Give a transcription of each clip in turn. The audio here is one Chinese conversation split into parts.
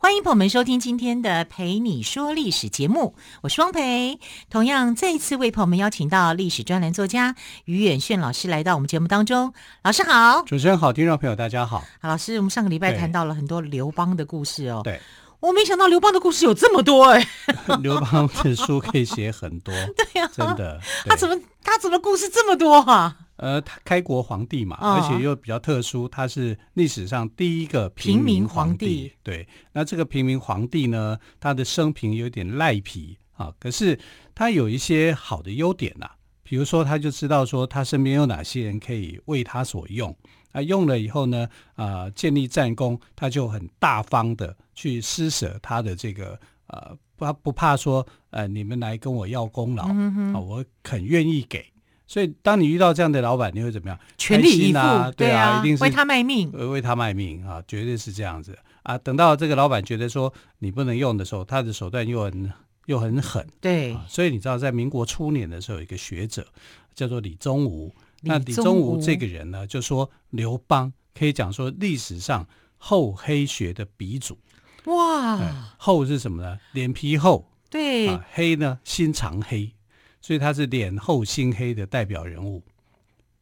欢迎朋友们收听今天的《陪你说历史》节目，我是汪培。同样，再一次为朋友们邀请到历史专栏作家于远炫老师来到我们节目当中。老师好，主持人好，听众朋友大家好。好，老师，我们上个礼拜谈到了很多刘邦的故事哦。对，我没想到刘邦的故事有这么多哎。刘邦的书可以写很多，对呀、啊，真的。他怎么他怎么故事这么多啊？呃，他开国皇帝嘛，哦、而且又比较特殊，他是历史上第一个平民皇帝。皇帝对，那这个平民皇帝呢，他的生平有点赖皮啊，可是他有一些好的优点呐、啊，比如说他就知道说他身边有哪些人可以为他所用，啊，用了以后呢，啊、呃，建立战功，他就很大方的去施舍他的这个呃，不不怕说呃，你们来跟我要功劳、啊，我很愿意给。所以，当你遇到这样的老板，你会怎么样？全力以赴，啊对啊，一定是为他卖命，为他卖命啊，绝对是这样子啊。等到这个老板觉得说你不能用的时候，他的手段又很又很狠，对、啊。所以你知道，在民国初年的时候，有一个学者叫做李宗吾。那李宗吾这个人呢，就说刘邦可以讲说历史上厚黑学的鼻祖。哇、嗯，厚是什么呢？脸皮厚，对、啊，黑呢，心肠黑。所以他是脸厚心黑的代表人物，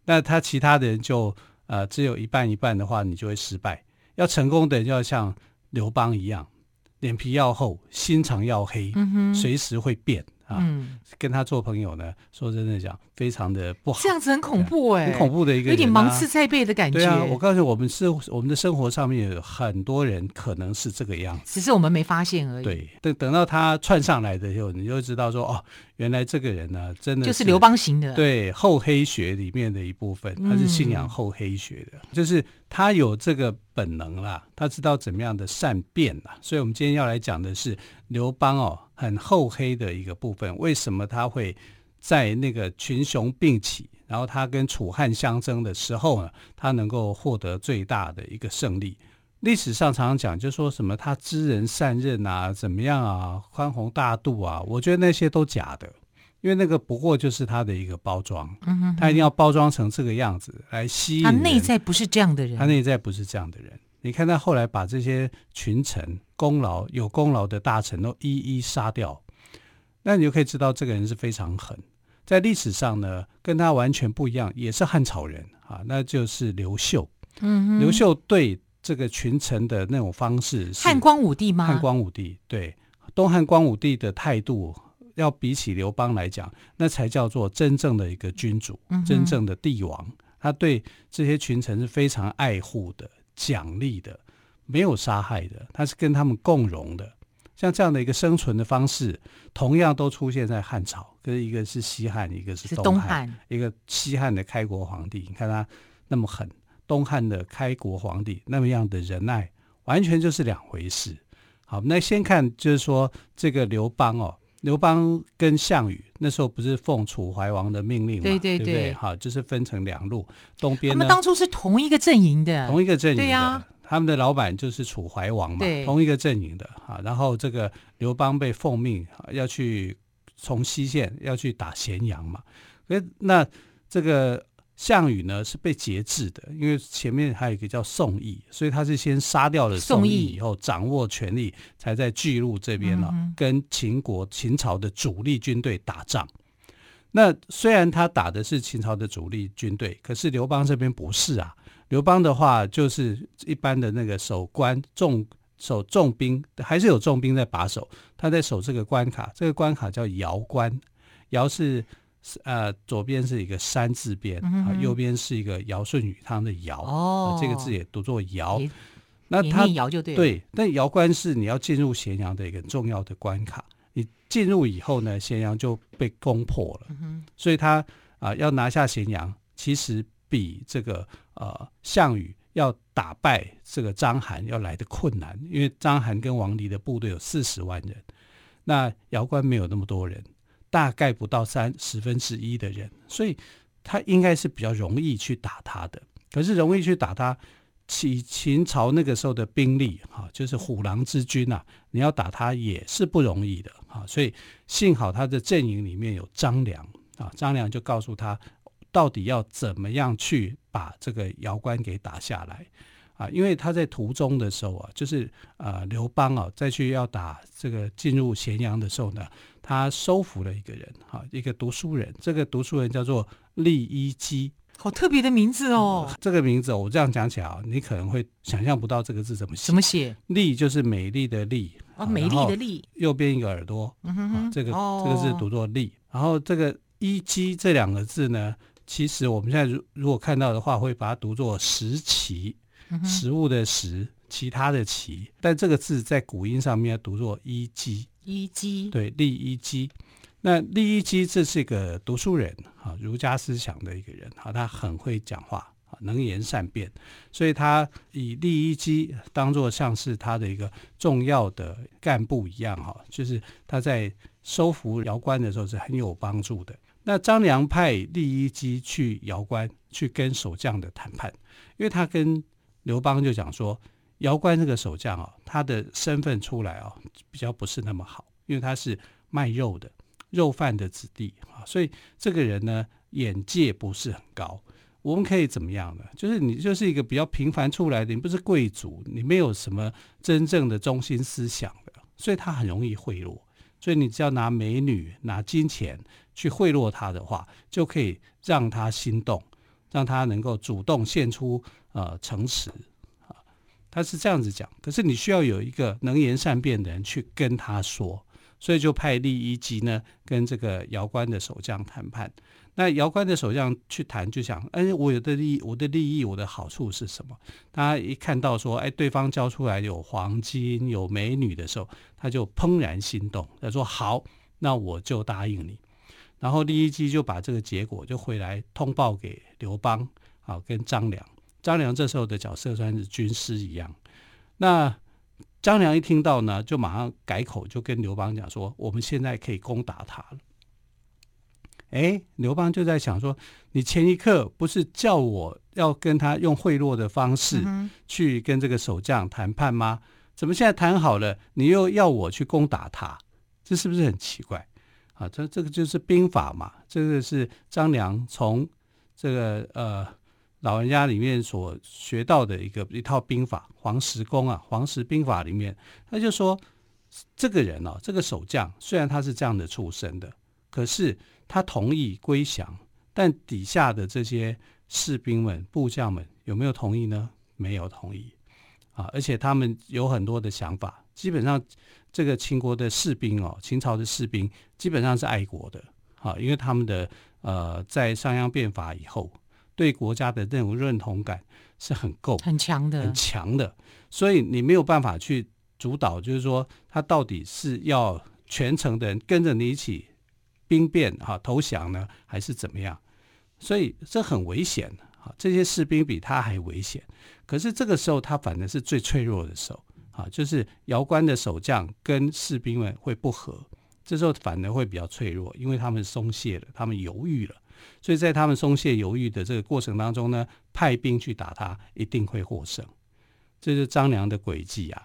那他其他的人就呃只有一半一半的话，你就会失败。要成功的人要像刘邦一样，脸皮要厚，心肠要黑，嗯、随时会变。啊，嗯，跟他做朋友呢，说真的讲，非常的不好，这样子很恐怖哎、欸，很恐怖的一个有点芒刺在背的感觉。对啊，我告诉你，我们是我们的生活上面有很多人可能是这个样子，只是我们没发现而已。对，等等到他窜上来的时候，你就知道说，哦，原来这个人呢，真的是就是刘邦型的，对，厚黑学里面的一部分，他是信仰厚黑学的，嗯、就是他有这个本能啦，他知道怎么样的善变啦。所以我们今天要来讲的是刘邦哦。很厚黑的一个部分，为什么他会在那个群雄并起，然后他跟楚汉相争的时候呢，他能够获得最大的一个胜利？历史上常常讲，就说什么他知人善任啊，怎么样啊，宽宏大度啊，我觉得那些都假的，因为那个不过就是他的一个包装，嗯哼哼，他一定要包装成这个样子来吸引。他内在不是这样的人，他内在不是这样的人。你看他后来把这些群臣、功劳有功劳的大臣都一一杀掉，那你就可以知道这个人是非常狠。在历史上呢，跟他完全不一样，也是汉朝人啊，那就是刘秀。嗯哼，刘秀对这个群臣的那种方式是，汉光武帝吗？汉光武帝对东汉光武帝的态度，要比起刘邦来讲，那才叫做真正的一个君主，嗯、真正的帝王。他对这些群臣是非常爱护的。奖励的，没有杀害的，他是跟他们共荣的。像这样的一个生存的方式，同样都出现在汉朝。可是一个是西汉，一个是东汉。东汉一个西汉的开国皇帝，你看他那么狠；东汉的开国皇帝那么样的仁爱，完全就是两回事。好，那先看就是说这个刘邦哦，刘邦跟项羽那时候不是奉楚怀王的命令嘛？对对对，对不对？好，就是分成两路，东边呢，他们当初是同一个阵营的，同一个阵营的，对啊，他们的老板就是楚怀王嘛，同一个阵营的啊。然后这个刘邦被奉命要去从西线要去打咸阳嘛，诶，那这个。项羽呢是被节制的，因为前面还有一个叫宋义，所以他是先杀掉了宋义以后，掌握权力，才在巨鹿这边呢、啊，嗯、跟秦国秦朝的主力军队打仗。那虽然他打的是秦朝的主力军队，可是刘邦这边不是啊。刘邦的话就是一般的那个守关重守重兵，还是有重兵在把守，他在守这个关卡，这个关卡叫瑶关，瑶是。呃，左边是一个山字边，嗯、哼右边是一个尧舜禹汤的尧，哦、呃，这个字也读作尧。那他尧就对，对，但尧关是你要进入咸阳的一个重要的关卡。你进入以后呢，咸阳就被攻破了，嗯、所以他啊、呃、要拿下咸阳，其实比这个呃项羽要打败这个章邯要来的困难，因为章邯跟王离的部队有四十万人，那尧关没有那么多人。大概不到三十分之一的人，所以他应该是比较容易去打他的。可是容易去打他，起秦朝那个时候的兵力哈，就是虎狼之军呐、啊，你要打他也是不容易的啊。所以幸好他的阵营里面有张良啊，张良就告诉他，到底要怎么样去把这个姚关给打下来啊？因为他在途中的时候啊，就是呃刘邦啊再去要打这个进入咸阳的时候呢，他收服了一个人哈，一个读书人，这个读书人叫做利伊姬。好特别的名字哦！这个名字我这样讲起来啊，你可能会想象不到这个字怎么写。怎么写？丽就是美丽的丽啊，美丽的丽。右边一个耳朵，嗯哼哼，这个、哦、这个字读作丽。然后这个一姬这两个字呢，其实我们现在如如果看到的话，会把它读作食其，食物的食，其他的其。但这个字在古音上面要读作伊姬，伊姬，对，利伊姬。那利伊姬这是一个读书人啊，儒家思想的一个人啊，他很会讲话啊，能言善辩，所以他以利伊姬当做像是他的一个重要的干部一样哈，就是他在收服姚关的时候是很有帮助的。那张良派利伊姬去姚关去跟守将的谈判，因为他跟刘邦就讲说，姚关这个守将啊，他的身份出来啊比较不是那么好，因为他是卖肉的。肉贩的子弟啊，所以这个人呢，眼界不是很高。我们可以怎么样呢？就是你就是一个比较平凡出来的，你不是贵族，你没有什么真正的中心思想的，所以他很容易贿赂。所以你只要拿美女、拿金钱去贿赂他的话，就可以让他心动，让他能够主动献出呃诚实啊。他是这样子讲。可是你需要有一个能言善辩的人去跟他说。所以就派利伊姬呢，跟这个姚关的守将谈判。那姚关的守将去谈，就想：哎，我有的利益，我的利益，我的好处是什么？他一看到说，哎，对方交出来有黄金、有美女的时候，他就怦然心动。他说：好，那我就答应你。然后利伊姬就把这个结果就回来通报给刘邦，啊，跟张良。张良这时候的角色算是军师一样。那张良一听到呢，就马上改口，就跟刘邦讲说：“我们现在可以攻打他了。”哎，刘邦就在想说：“你前一刻不是叫我要跟他用贿赂的方式去跟这个守将谈判吗？怎么现在谈好了，你又要我去攻打他？这是不是很奇怪？啊，这这个就是兵法嘛，这个是张良从这个呃。”老人家里面所学到的一个一套兵法，黄石公啊，黄石兵法里面，他就说，这个人哦，这个守将虽然他是这样的出身的，可是他同意归降，但底下的这些士兵们、部将们有没有同意呢？没有同意啊，而且他们有很多的想法。基本上，这个秦国的士兵哦，秦朝的士兵基本上是爱国的啊，因为他们的呃，在商鞅变法以后。对国家的那种认同感是很够、很强的、很强的，所以你没有办法去主导，就是说他到底是要全城的人跟着你一起兵变哈投降呢，还是怎么样？所以这很危险啊！这些士兵比他还危险。可是这个时候他反而是最脆弱的时候啊，就是姚关的守将跟士兵们会不和，这时候反而会比较脆弱，因为他们松懈了，他们犹豫了。所以在他们松懈犹豫的这个过程当中呢，派兵去打他，一定会获胜。这是张良的诡计啊！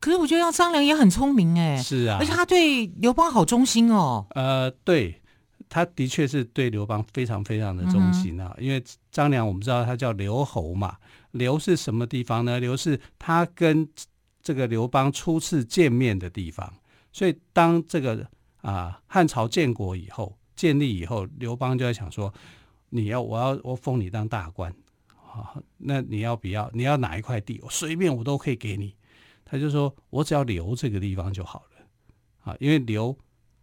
可是我觉得张良也很聪明哎，是啊，而且他对刘邦好忠心哦。呃，对，他的确是对刘邦非常非常的忠心啊。嗯、因为张良我们知道他叫刘侯嘛，刘是什么地方呢？刘是他跟这个刘邦初次见面的地方。所以当这个啊汉朝建国以后。建立以后，刘邦就在想说：“你要，我要，我封你当大官，啊，那你要不要？你要哪一块地？我随便我都可以给你。”他就说：“我只要留这个地方就好了，啊，因为留，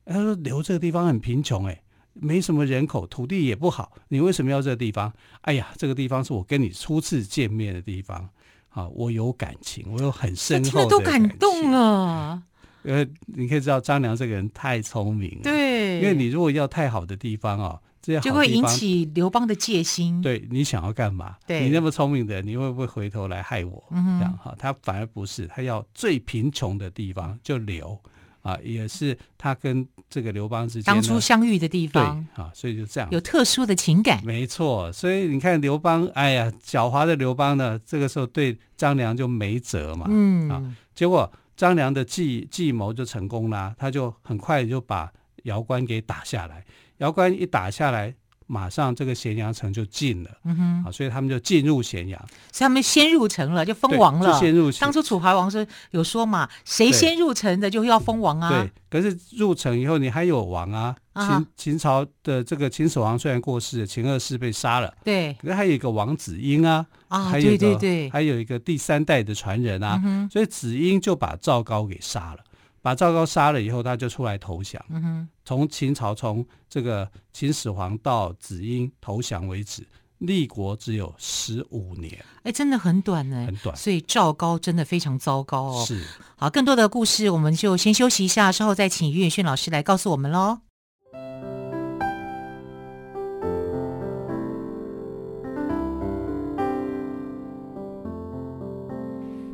他说留这个地方很贫穷，哎，没什么人口，土地也不好，你为什么要这个地方？哎呀，这个地方是我跟你初次见面的地方，啊，我有感情，我有很深厚的，都感动了。”呃，你可以知道张良这个人太聪明了，对，因为你如果要太好的地方哦，这些好地方就会引起刘邦的戒心。对，你想要干嘛？对，你那么聪明的，你会不会回头来害我？嗯，这样哈，他反而不是，他要最贫穷的地方就留啊，也是他跟这个刘邦之间当初相遇的地方，对啊，所以就这样有特殊的情感，没错。所以你看刘邦，哎呀，狡猾的刘邦呢，这个时候对张良就没辙嘛，嗯啊，结果张良的计计谋就成功了，他就很快就把姚关给打下来，姚关一打下来。马上这个咸阳城就进了，嗯哼，啊，所以他们就进入咸阳，所以他们先入城了，就封王了。就先入当初楚怀王是有说嘛，谁先入城的就要封王啊。对，可是入城以后你还有王啊，啊秦秦朝的这个秦始皇虽然过世了，秦二世被杀了，对，可是还有一个王子婴啊，啊，还有对对对，还有一个第三代的传人啊，嗯、所以子婴就把赵高给杀了。把赵高杀了以后，他就出来投降。嗯，从秦朝从这个秦始皇到子婴投降为止，立国只有十五年。哎，真的很短呢，很短。所以赵高真的非常糟糕哦。是。好，更多的故事我们就先休息一下，稍后再请于远逊老师来告诉我们喽。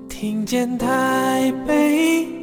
听见台北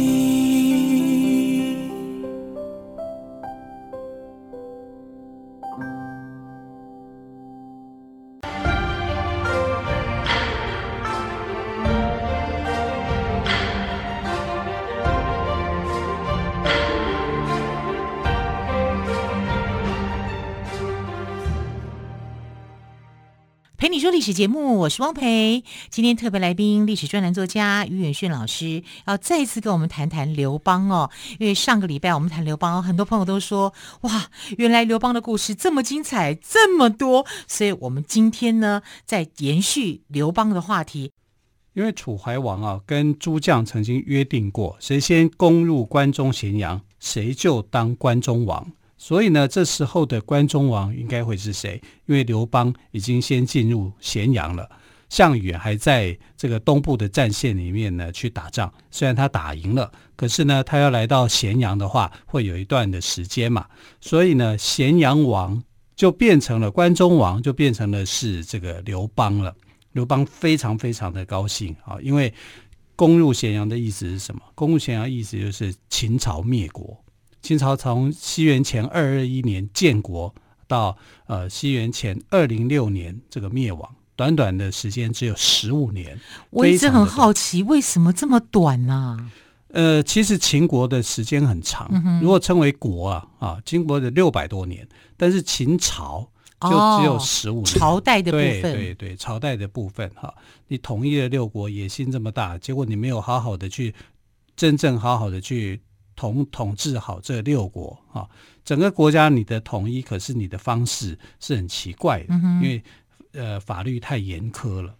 节目，我是汪培。今天特别来宾，历史专栏作家于远逊老师，要再一次跟我们谈谈刘邦哦。因为上个礼拜我们谈刘邦，很多朋友都说，哇，原来刘邦的故事这么精彩，这么多。所以，我们今天呢，在延续刘邦的话题。因为楚怀王啊，跟诸将曾经约定过，谁先攻入关中咸阳，谁就当关中王。所以呢，这时候的关中王应该会是谁？因为刘邦已经先进入咸阳了，项羽还在这个东部的战线里面呢去打仗。虽然他打赢了，可是呢，他要来到咸阳的话，会有一段的时间嘛。所以呢，咸阳王就变成了关中王，就变成了是这个刘邦了。刘邦非常非常的高兴啊，因为攻入咸阳的意思是什么？攻入咸阳意思就是秦朝灭国。秦朝从西元前二二一年建国到呃西元前二零六年这个灭亡，短短的时间只有十五年。我一直很好奇，为什么这么短呢？啊？呃，其实秦国的时间很长，嗯、如果称为国啊啊，秦国的六百多年，但是秦朝就只有十五年。哦。朝代的部分，对对对，朝代的部分哈，你统一了六国，野心这么大，结果你没有好好的去真正好好的去。统统治好这六国啊，整个国家你的统一，可是你的方式是很奇怪的，嗯、因为呃法律太严苛了，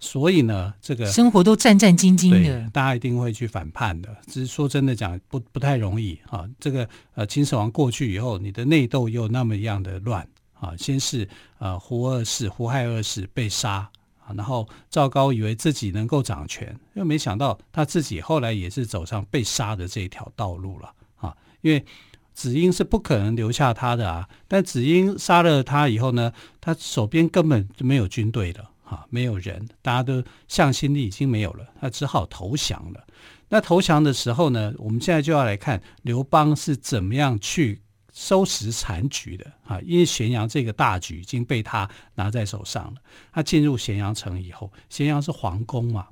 所以呢，这个生活都战战兢兢的，大家一定会去反叛的。只是说真的讲，不不太容易啊。这个呃秦始皇过去以后，你的内斗又那么样的乱啊，先是呃胡二世、胡亥二世被杀。然后赵高以为自己能够掌权，又没想到他自己后来也是走上被杀的这一条道路了啊！因为子婴是不可能留下他的啊，但子婴杀了他以后呢，他手边根本就没有军队了啊，没有人，大家都向心力已经没有了，他只好投降了。那投降的时候呢，我们现在就要来看刘邦是怎么样去。收拾残局的啊，因为咸阳这个大局已经被他拿在手上了。他进入咸阳城以后，咸阳是皇宫嘛，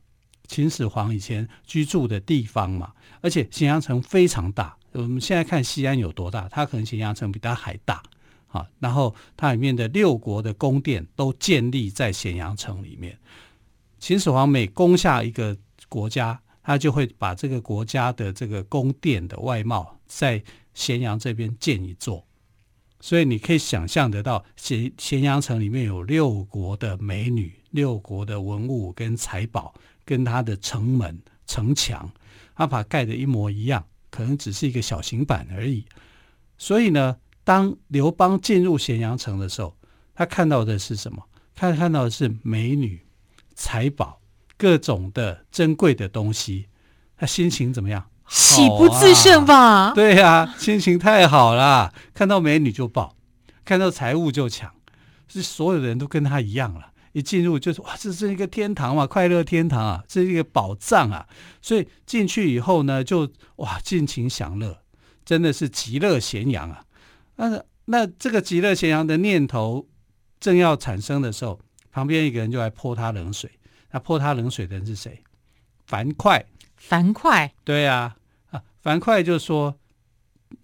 秦始皇以前居住的地方嘛，而且咸阳城非常大。我们现在看西安有多大，它可能咸阳城比它还大啊。然后它里面的六国的宫殿都建立在咸阳城里面。秦始皇每攻下一个国家，他就会把这个国家的这个宫殿的外貌在。咸阳这边建一座，所以你可以想象得到，咸咸阳城里面有六国的美女、六国的文物跟财宝，跟它的城门、城墙，他把盖的一模一样，可能只是一个小型版而已。所以呢，当刘邦进入咸阳城的时候，他看到的是什么？他看到的是美女、财宝、各种的珍贵的东西。他心情怎么样？喜不自胜吧？啊对呀、啊，心情太好了，看到美女就抱，看到财物就抢，是所有的人都跟他一样了。一进入就是哇，这是一个天堂嘛，快乐天堂啊，这是一个宝藏啊。所以进去以后呢，就哇尽情享乐，真的是极乐咸阳啊。那那这个极乐咸阳的念头正要产生的时候，旁边一个人就来泼他冷水。那泼他冷水的人是谁？樊哙。樊哙。对呀。樊哙就说：“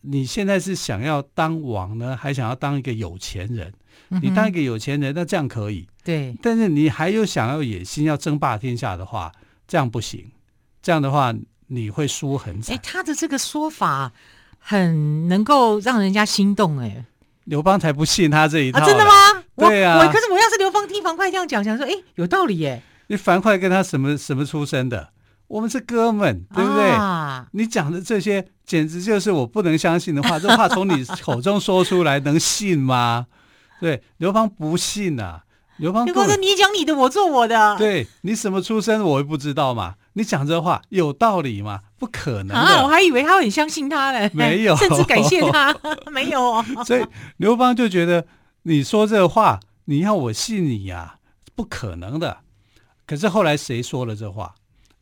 你现在是想要当王呢，还想要当一个有钱人？嗯、你当一个有钱人，那这样可以。对，但是你还有想要野心，要争霸天下的话，这样不行。这样的话，你会输很惨。”哎，他的这个说法很能够让人家心动。哎，刘邦才不信他这一套。啊、真的吗？对啊。我可是我要是刘邦，听樊哙这样讲，想说，哎，有道理耶。你樊哙跟他什么什么出身的？我们是哥们，对不对？啊、你讲的这些简直就是我不能相信的话。这话从你口中说出来，能信吗？对，刘邦不信呐、啊。刘邦，刘邦说：“你讲你的，我做我的。对你什么出身，我也不知道嘛。你讲这话有道理吗？不可能啊！我还以为他很相信他嘞，没有，甚至感谢他，没有。所以刘邦就觉得你说这话，你要我信你呀、啊？不可能的。可是后来谁说了这话？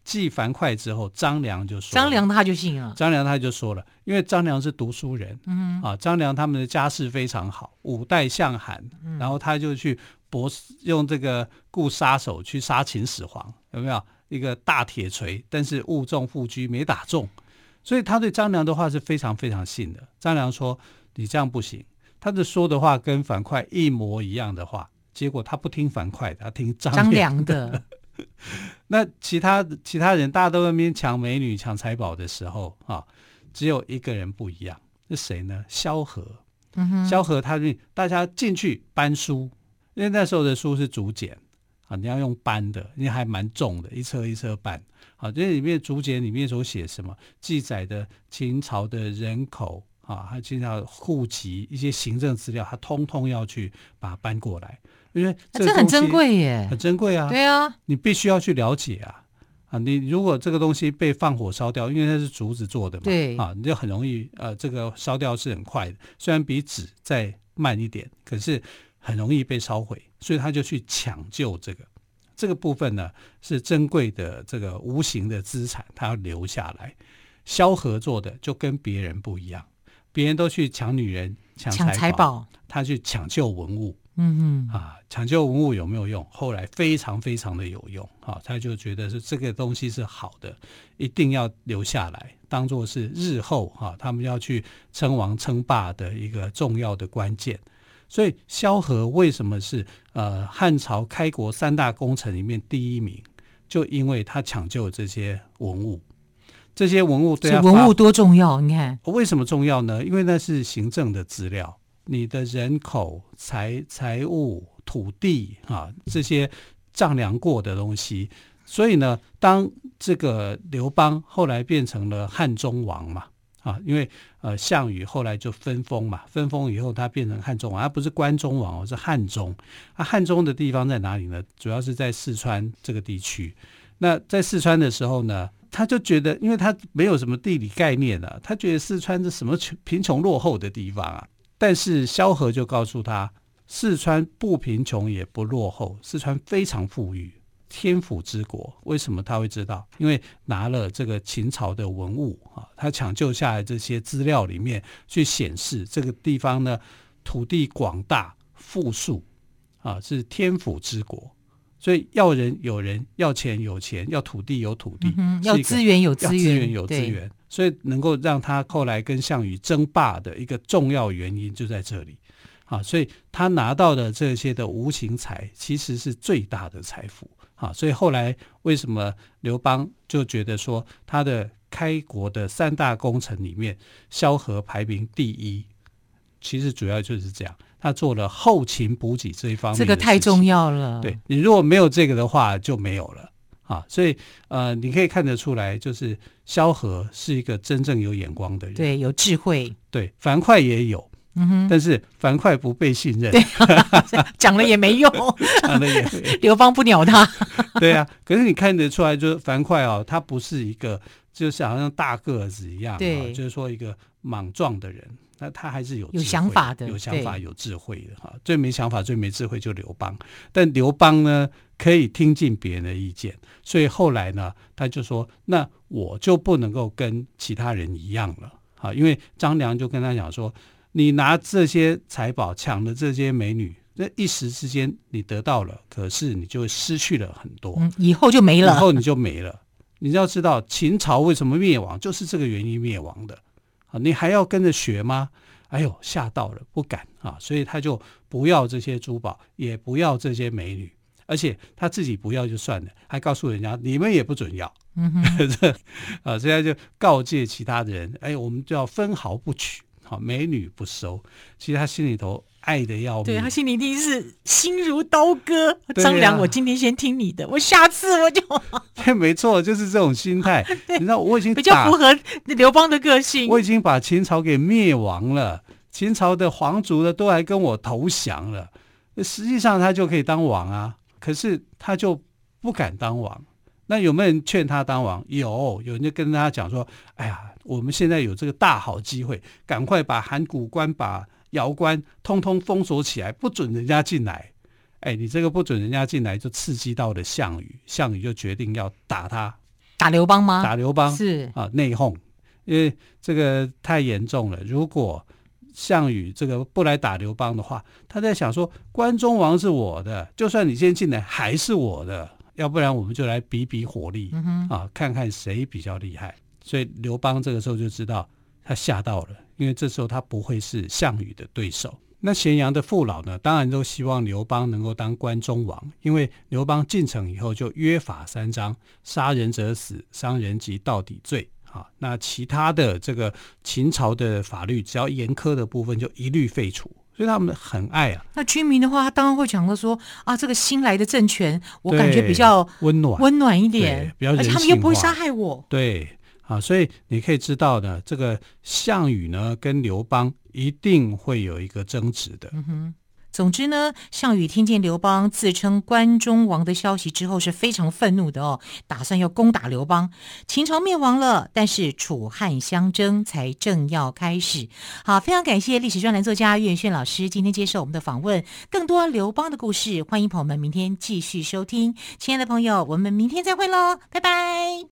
继樊哙之后，张良就说：“张良他就信了。张良他就说了，因为张良是读书人，嗯啊，张良他们的家世非常好，五代相韩，嗯、然后他就去搏，用这个雇杀手去杀秦始皇，有没有一个大铁锤？但是误中副车，没打中，所以他对张良的话是非常非常信的。张良说：你这样不行，他的说的话跟樊哙一模一样的话，结果他不听樊哙的，他听张良的。那其他其他人大家都在那边抢美女、抢财宝的时候啊，只有一个人不一样，是谁呢？萧何。萧何他就大家进去搬书，因为那时候的书是竹简啊，你要用搬的，因为还蛮重的，一车一车搬。好，这里面竹简里面所写什么，记载的秦朝的人口啊，还经常户籍一些行政资料，他通通要去把它搬过来。因为这，这很珍贵耶，很珍贵啊！对啊，你必须要去了解啊啊！你如果这个东西被放火烧掉，因为它是竹子做的嘛，对啊，你就很容易呃，这个烧掉是很快的，虽然比纸再慢一点，可是很容易被烧毁，所以他就去抢救这个这个部分呢，是珍贵的这个无形的资产，他要留下来。萧何做的就跟别人不一样，别人都去抢女人、抢财宝，他去抢救文物。嗯嗯啊，抢救文物有没有用？后来非常非常的有用啊，他就觉得是这个东西是好的，一定要留下来，当做是日后哈、啊、他们要去称王称霸的一个重要的关键。所以萧何为什么是呃汉朝开国三大功臣里面第一名？就因为他抢救这些文物，这些文物对文物多重要？你看为什么重要呢？因为那是行政的资料。你的人口、财财物、土地啊，这些丈量过的东西，所以呢，当这个刘邦后来变成了汉中王嘛，啊，因为呃项羽后来就分封嘛，分封以后他变成汉中王，而不是关中王，而是汉中。啊，汉中的地方在哪里呢？主要是在四川这个地区。那在四川的时候呢，他就觉得，因为他没有什么地理概念啊，他觉得四川是什么穷贫穷落后的地方啊。但是萧何就告诉他，四川不贫穷也不落后，四川非常富裕，天府之国。为什么他会知道？因为拿了这个秦朝的文物啊，他抢救下来这些资料里面去显示，这个地方呢，土地广大富庶啊，是天府之国。所以要人有人，要钱有钱，要土地有土地，嗯、要资源有资源，资源有资源。所以能够让他后来跟项羽争霸的一个重要原因就在这里，啊，所以他拿到的这些的无形财其实是最大的财富，啊，所以后来为什么刘邦就觉得说他的开国的三大功臣里面，萧何排名第一，其实主要就是这样，他做了后勤补给这一方面，这个太重要了。对，你如果没有这个的话，就没有了。啊，所以呃，你可以看得出来，就是萧何是一个真正有眼光的人，对，有智慧。对，樊哙也有，嗯哼，但是樊哙不被信任，对，讲了也没用，讲了也没，刘邦不鸟他。对啊，可是你看得出来，就是樊哙哦，他不是一个就是好像大个子一样，对，就是说一个莽撞的人，那他还是有有想法的，有想法、有智慧的哈。最没想法、最没智慧就刘邦，但刘邦呢可以听进别人的意见，所以后来呢，他就说：“那我就不能够跟其他人一样了。”啊，因为张良就跟他讲说：“你拿这些财宝抢了这些美女，那一时之间你得到了，可是你就失去了很多，嗯，以后就没了，以后你就没了。你要知道秦朝为什么灭亡，就是这个原因灭亡的。啊，你还要跟着学吗？哎呦，吓到了，不敢啊，所以他就不要这些珠宝，也不要这些美女，而且他自己不要就算了，还告诉人家你们也不准要。”嗯哼，啊，这样就告诫其他的人，哎，我们就要分毫不取，好，美女不收。其实他心里头爱的要命，对，他心里一定是心如刀割。啊、张良，我今天先听你的，我下次我就，对，没错，就是这种心态。你知道，我已经比较符合刘邦的个性。我已经把秦朝给灭亡了，秦朝的皇族的都来跟我投降了，实际上他就可以当王啊，可是他就不敢当王。那有没有人劝他当王？有，有人就跟他讲说：“哎呀，我们现在有这个大好机会，赶快把函谷关、把瑶关通通封锁起来，不准人家进来。”哎，你这个不准人家进来，就刺激到了项羽，项羽就决定要打他，打刘邦吗？打刘邦是啊，内讧，因为这个太严重了。如果项羽这个不来打刘邦的话，他在想说：关中王是我的，就算你先进来，还是我的。要不然我们就来比比火力，嗯、啊，看看谁比较厉害。所以刘邦这个时候就知道他吓到了，因为这时候他不会是项羽的对手。那咸阳的父老呢，当然都希望刘邦能够当关中王，因为刘邦进城以后就约法三章：杀人者死，伤人及到底罪。啊，那其他的这个秦朝的法律，只要严苛的部分就一律废除。所以他们很爱啊。那居民的话，他当然会讲到说啊，这个新来的政权，我感觉比较温暖，温暖一点，而且他们又不会杀害我。对啊，所以你可以知道呢，这个项羽呢跟刘邦一定会有一个争执的。嗯哼。总之呢，项羽听见刘邦自称关中王的消息之后，是非常愤怒的哦，打算要攻打刘邦。秦朝灭亡了，但是楚汉相争才正要开始。好，非常感谢历史专栏作家岳轩老师今天接受我们的访问。更多刘邦的故事，欢迎朋友们明天继续收听。亲爱的朋友，我们明天再会喽，拜拜。